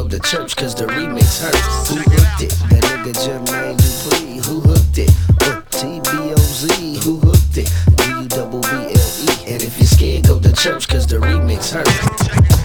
Go to church, cause the remix hurts. Who hooked it? That nigga Jermaine Dupri. Who hooked it? Uh, TBOZ. Who hooked it? D U double B L E. And if you're scared, go to church, cause the remix hurts.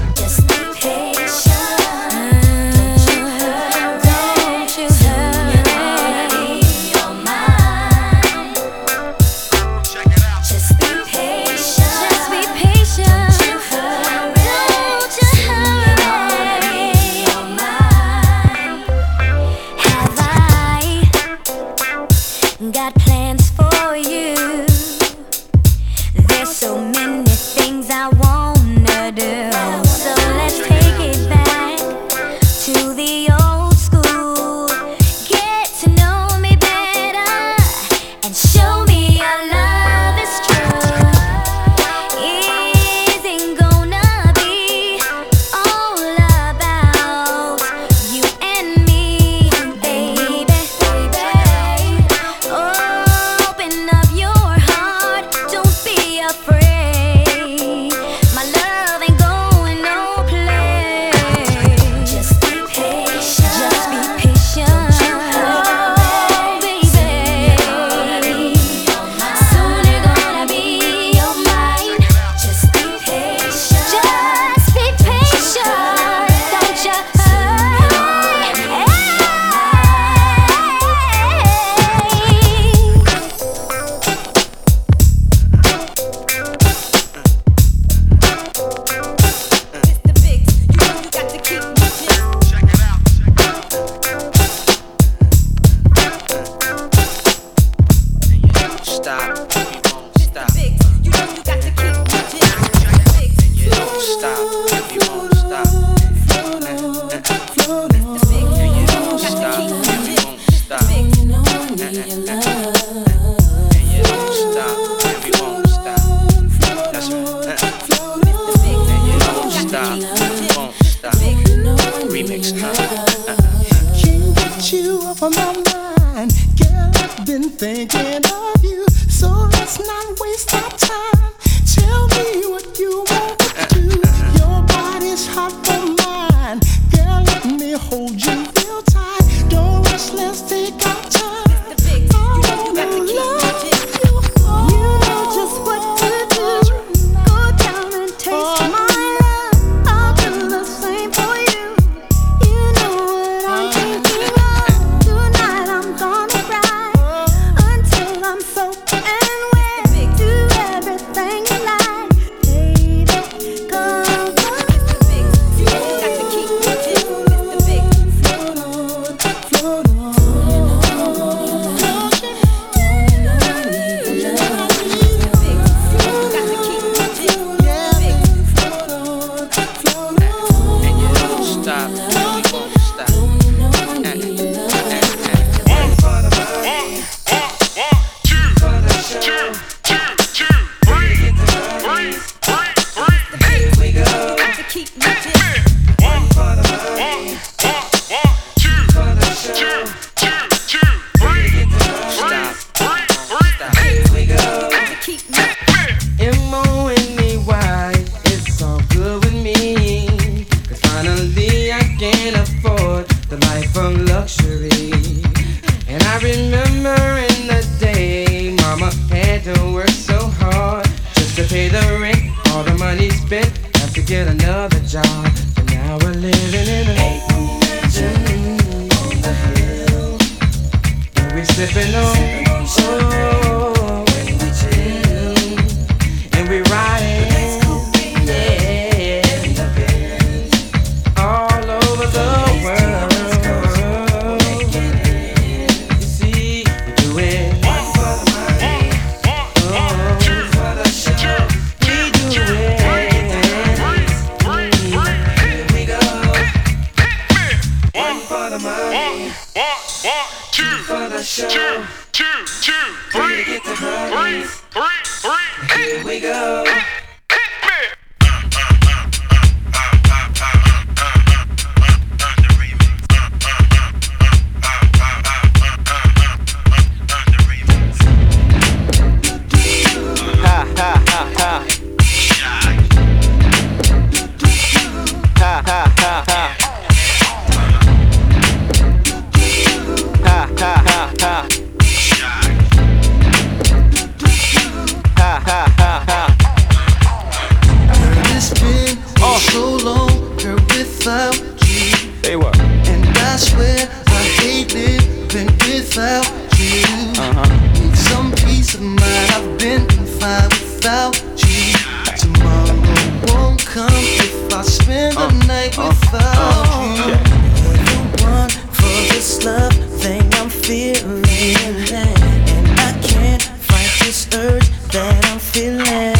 feeling, and I can't fight this urge that I'm feeling.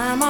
I'm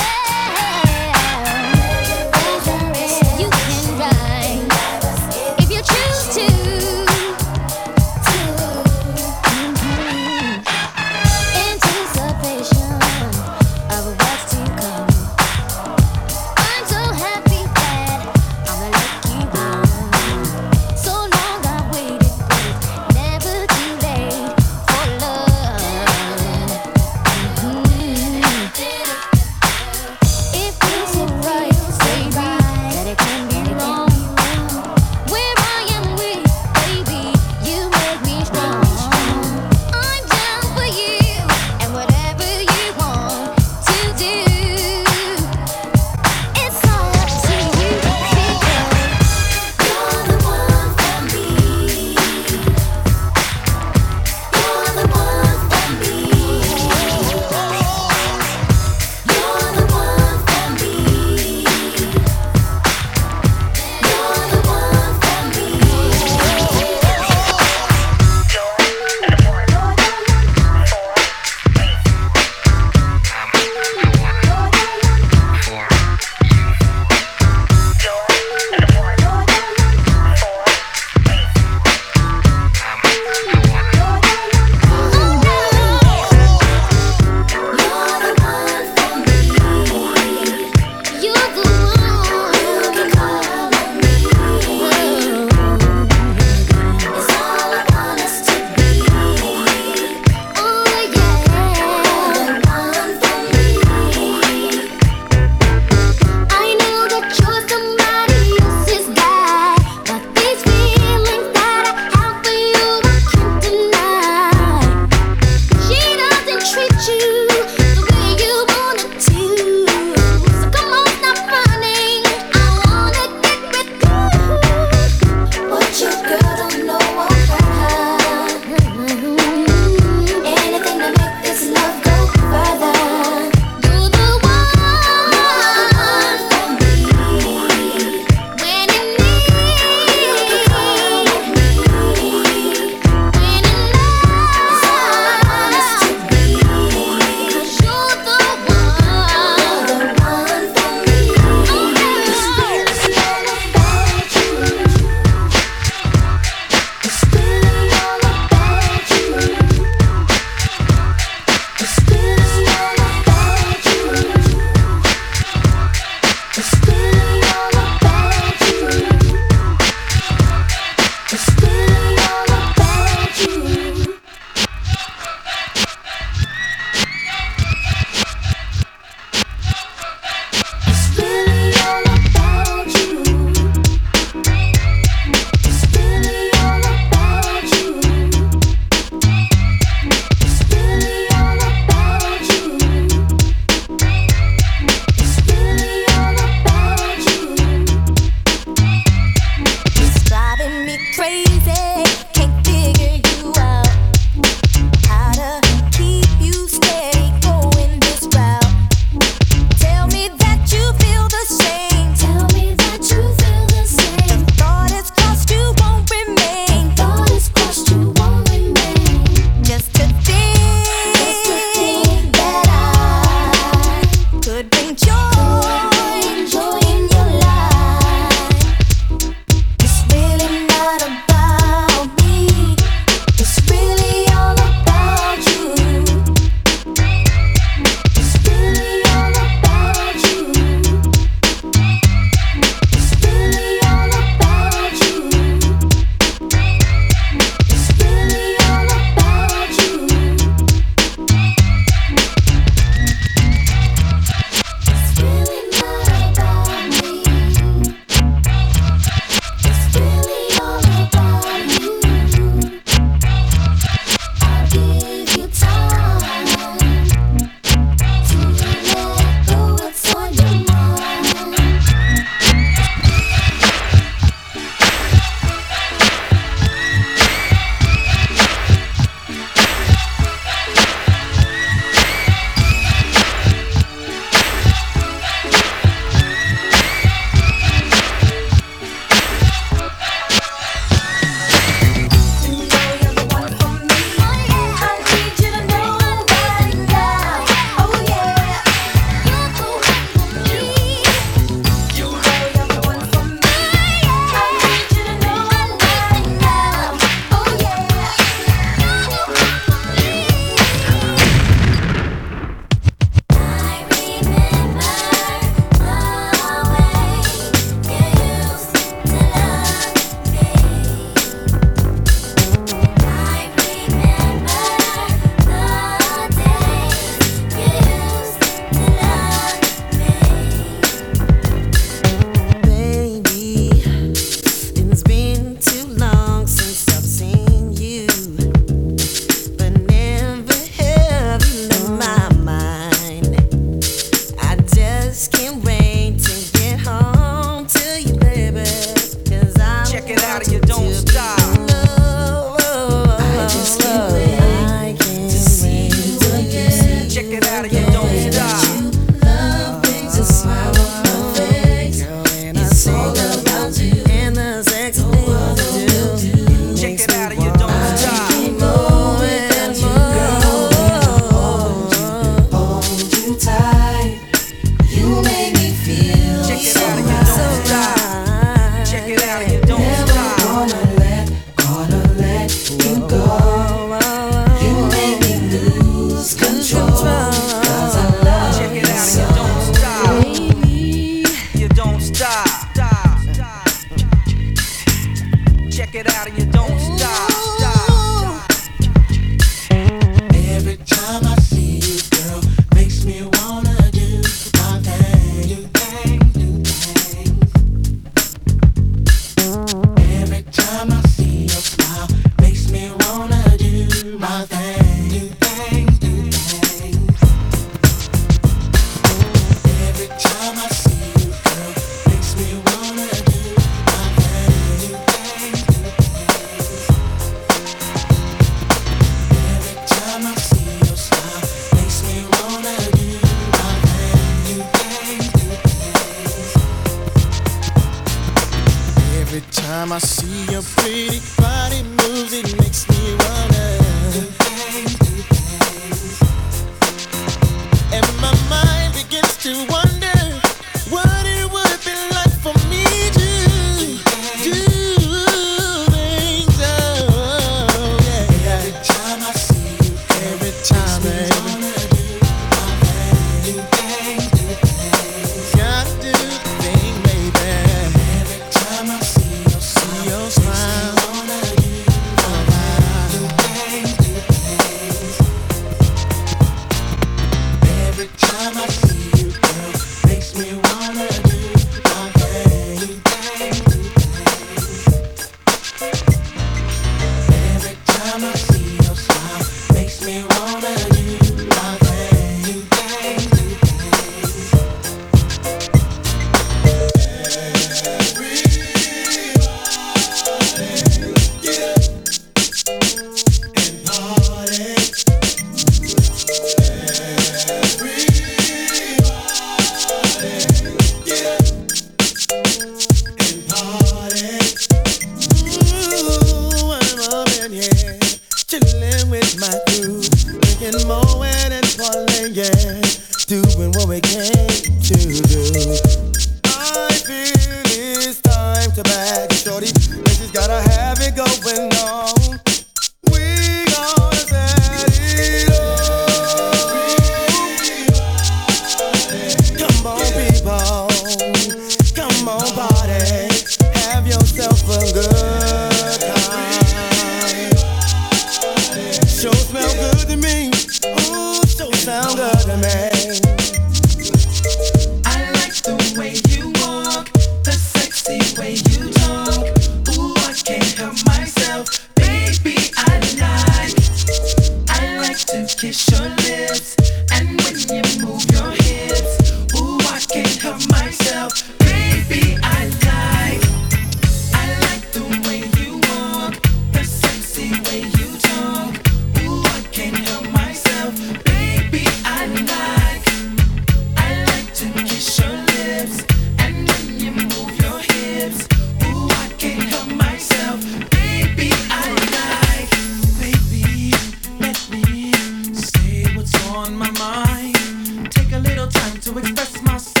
to express myself,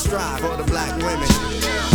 strive, the black women.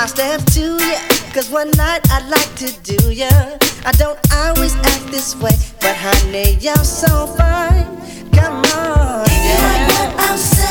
I'll step to you. Cause one night I'd like to do ya. I don't always act this way, but honey, you're so fine. Come on. Yeah. Like what I'm saying.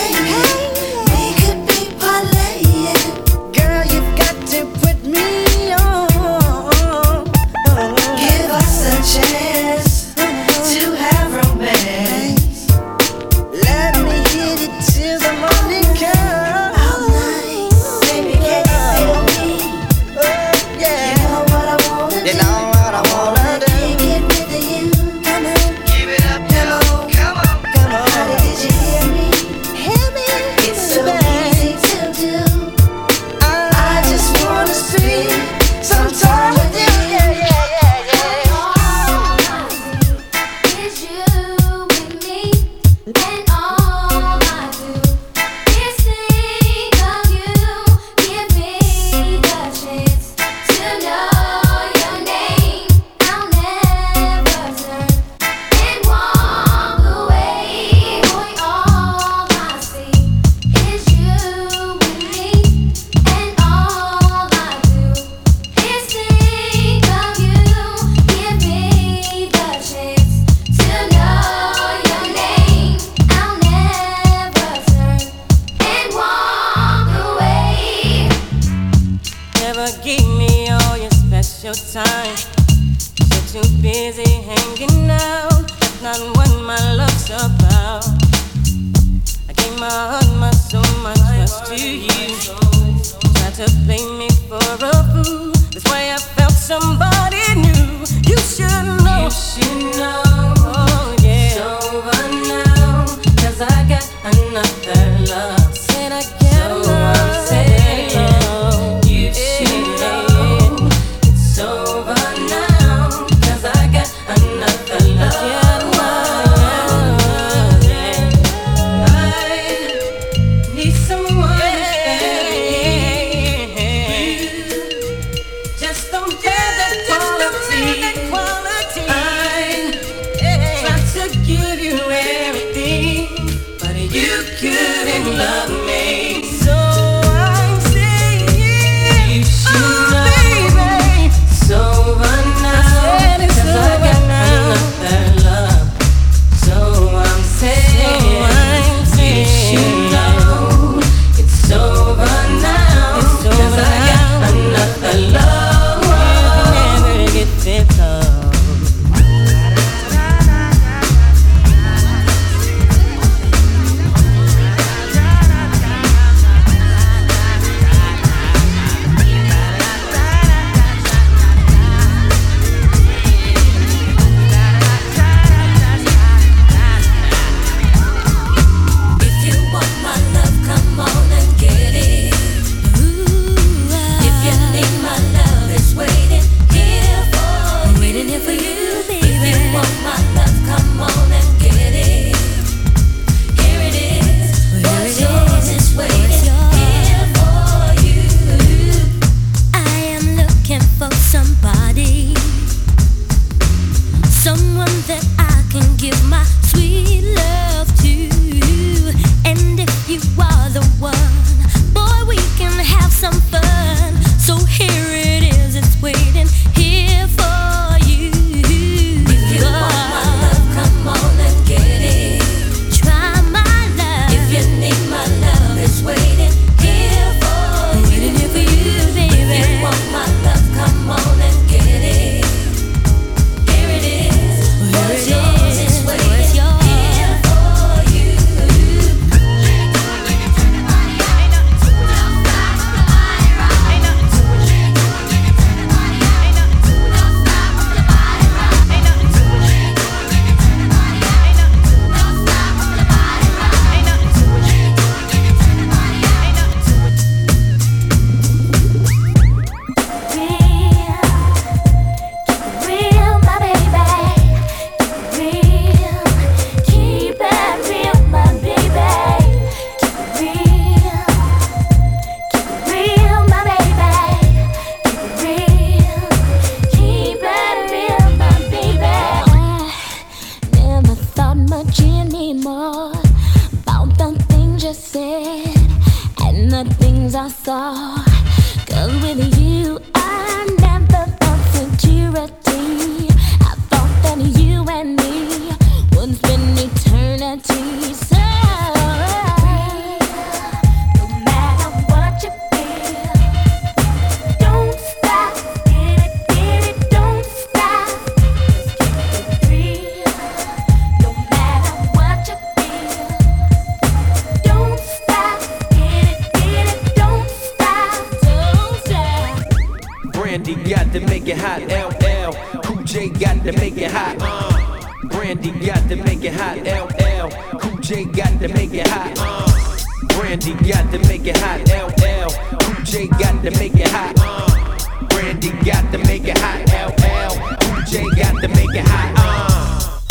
J got to make it hot. Uh, Brandy got to make it hot. LL. Cool J got to make it hot. Uh, Brandy got to make it hot. LL. Cool J got to make it hot. Uh, Brandy got to make it hot. LL. Cool J got to make it hot.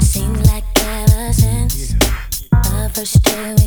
Seems like ever since the first day.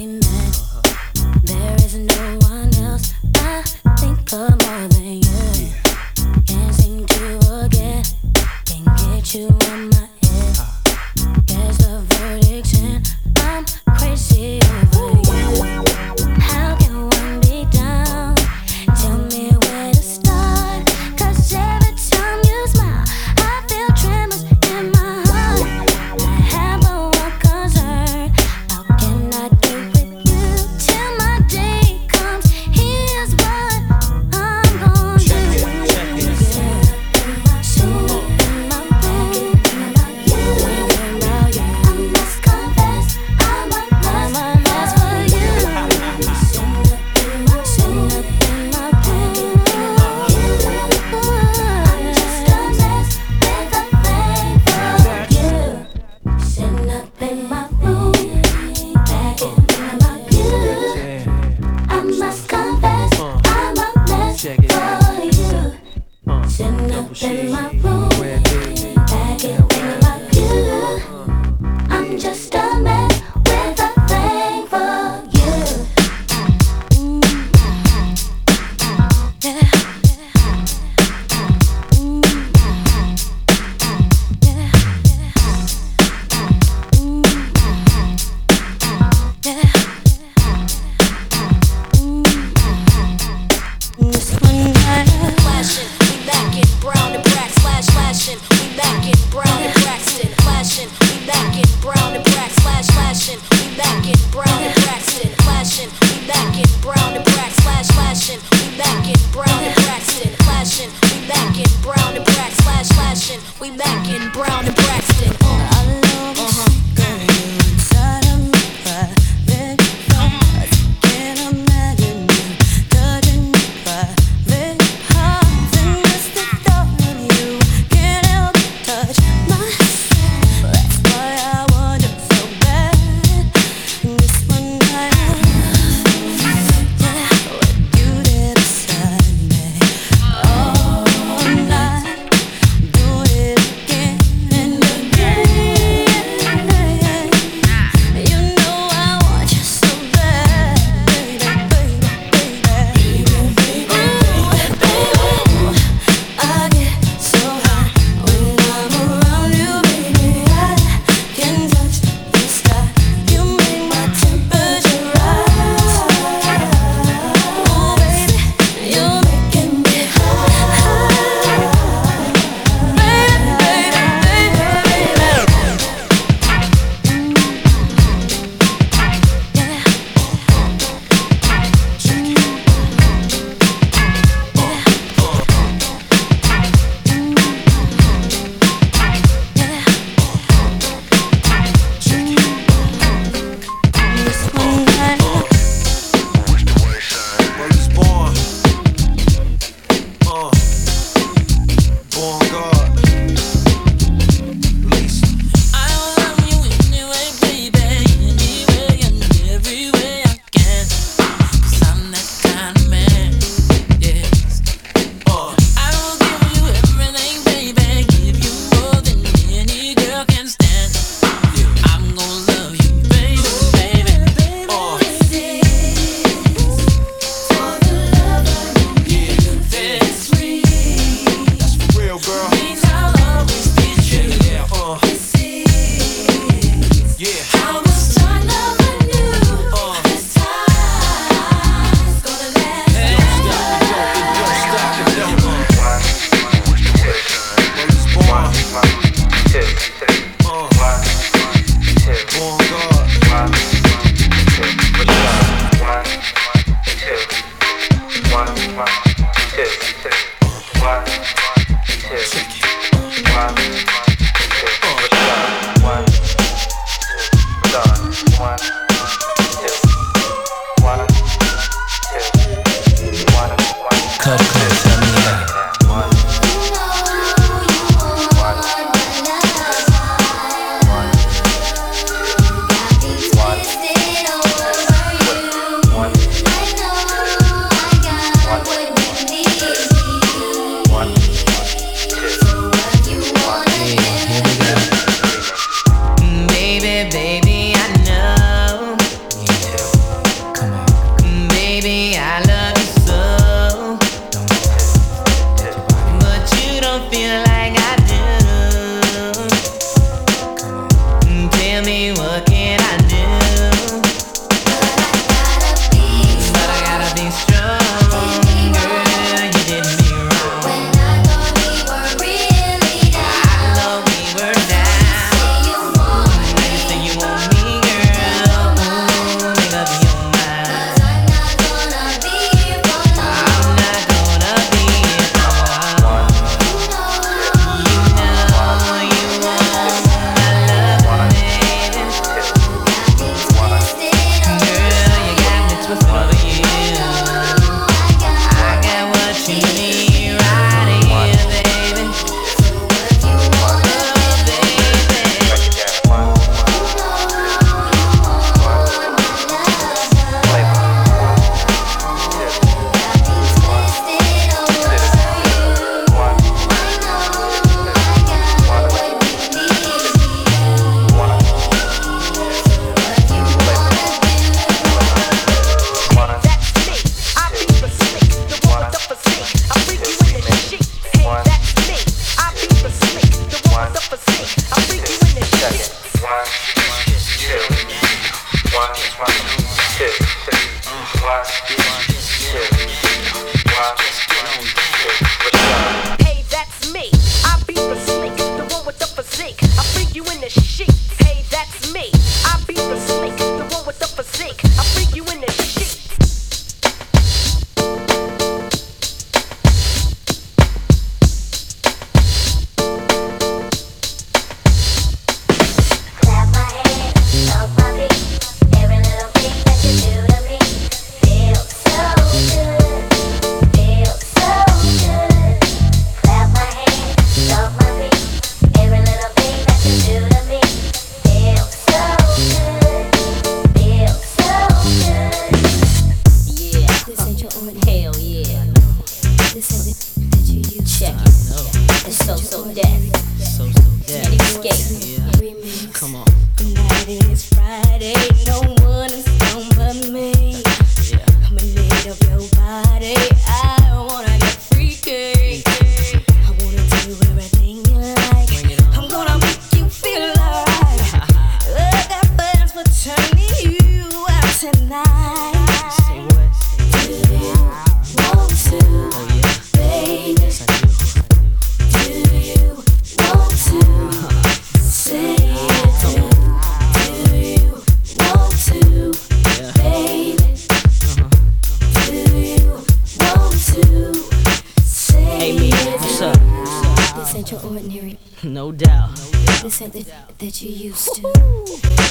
This ain't the that you used to.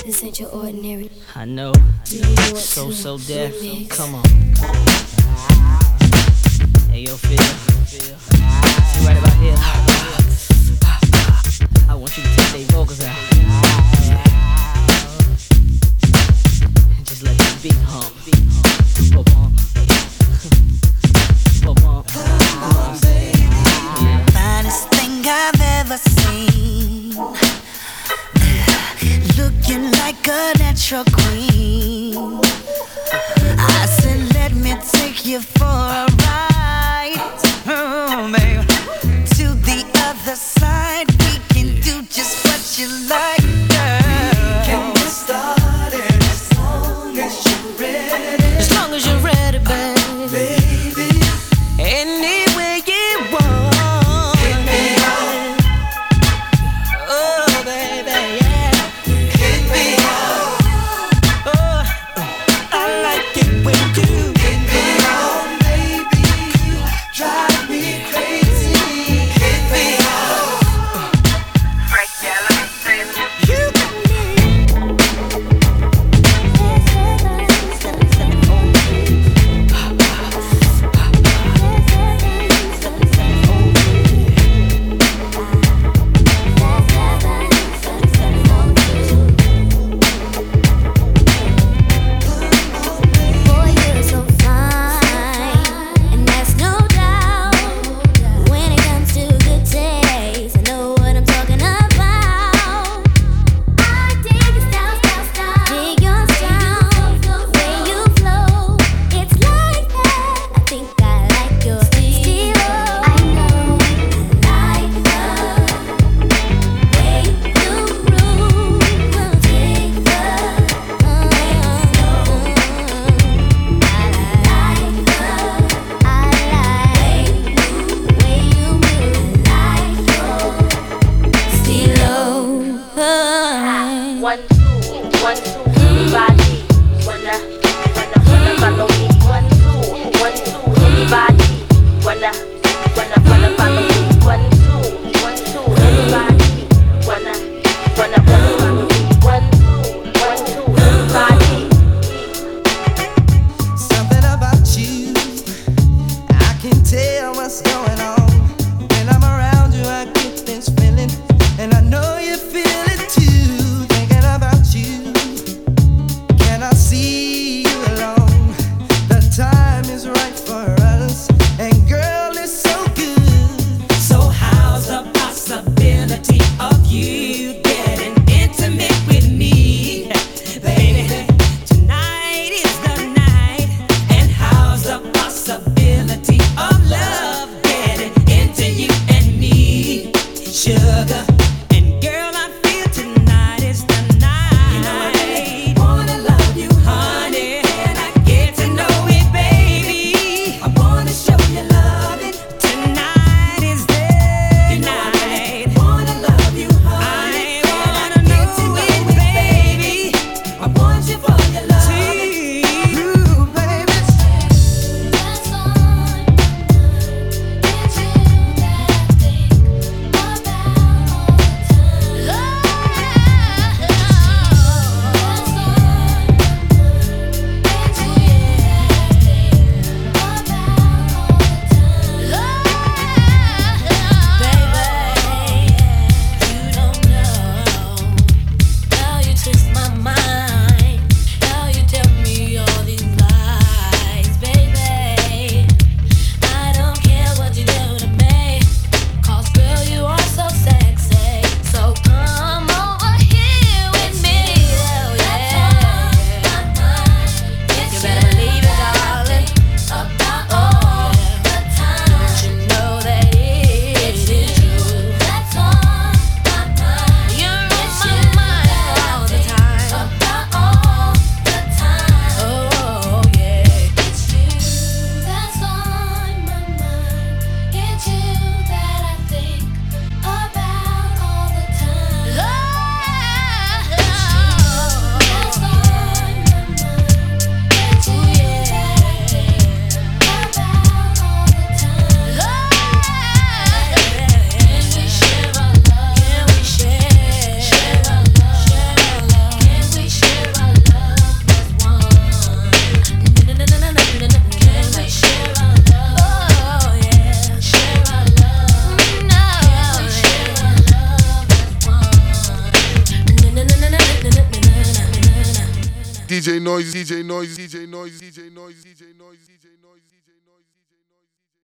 This ain't your ordinary. I know. So So Def. Come on. Hey yo, feel. You right about here. I want you to take their vocals out. Just let the beat hump.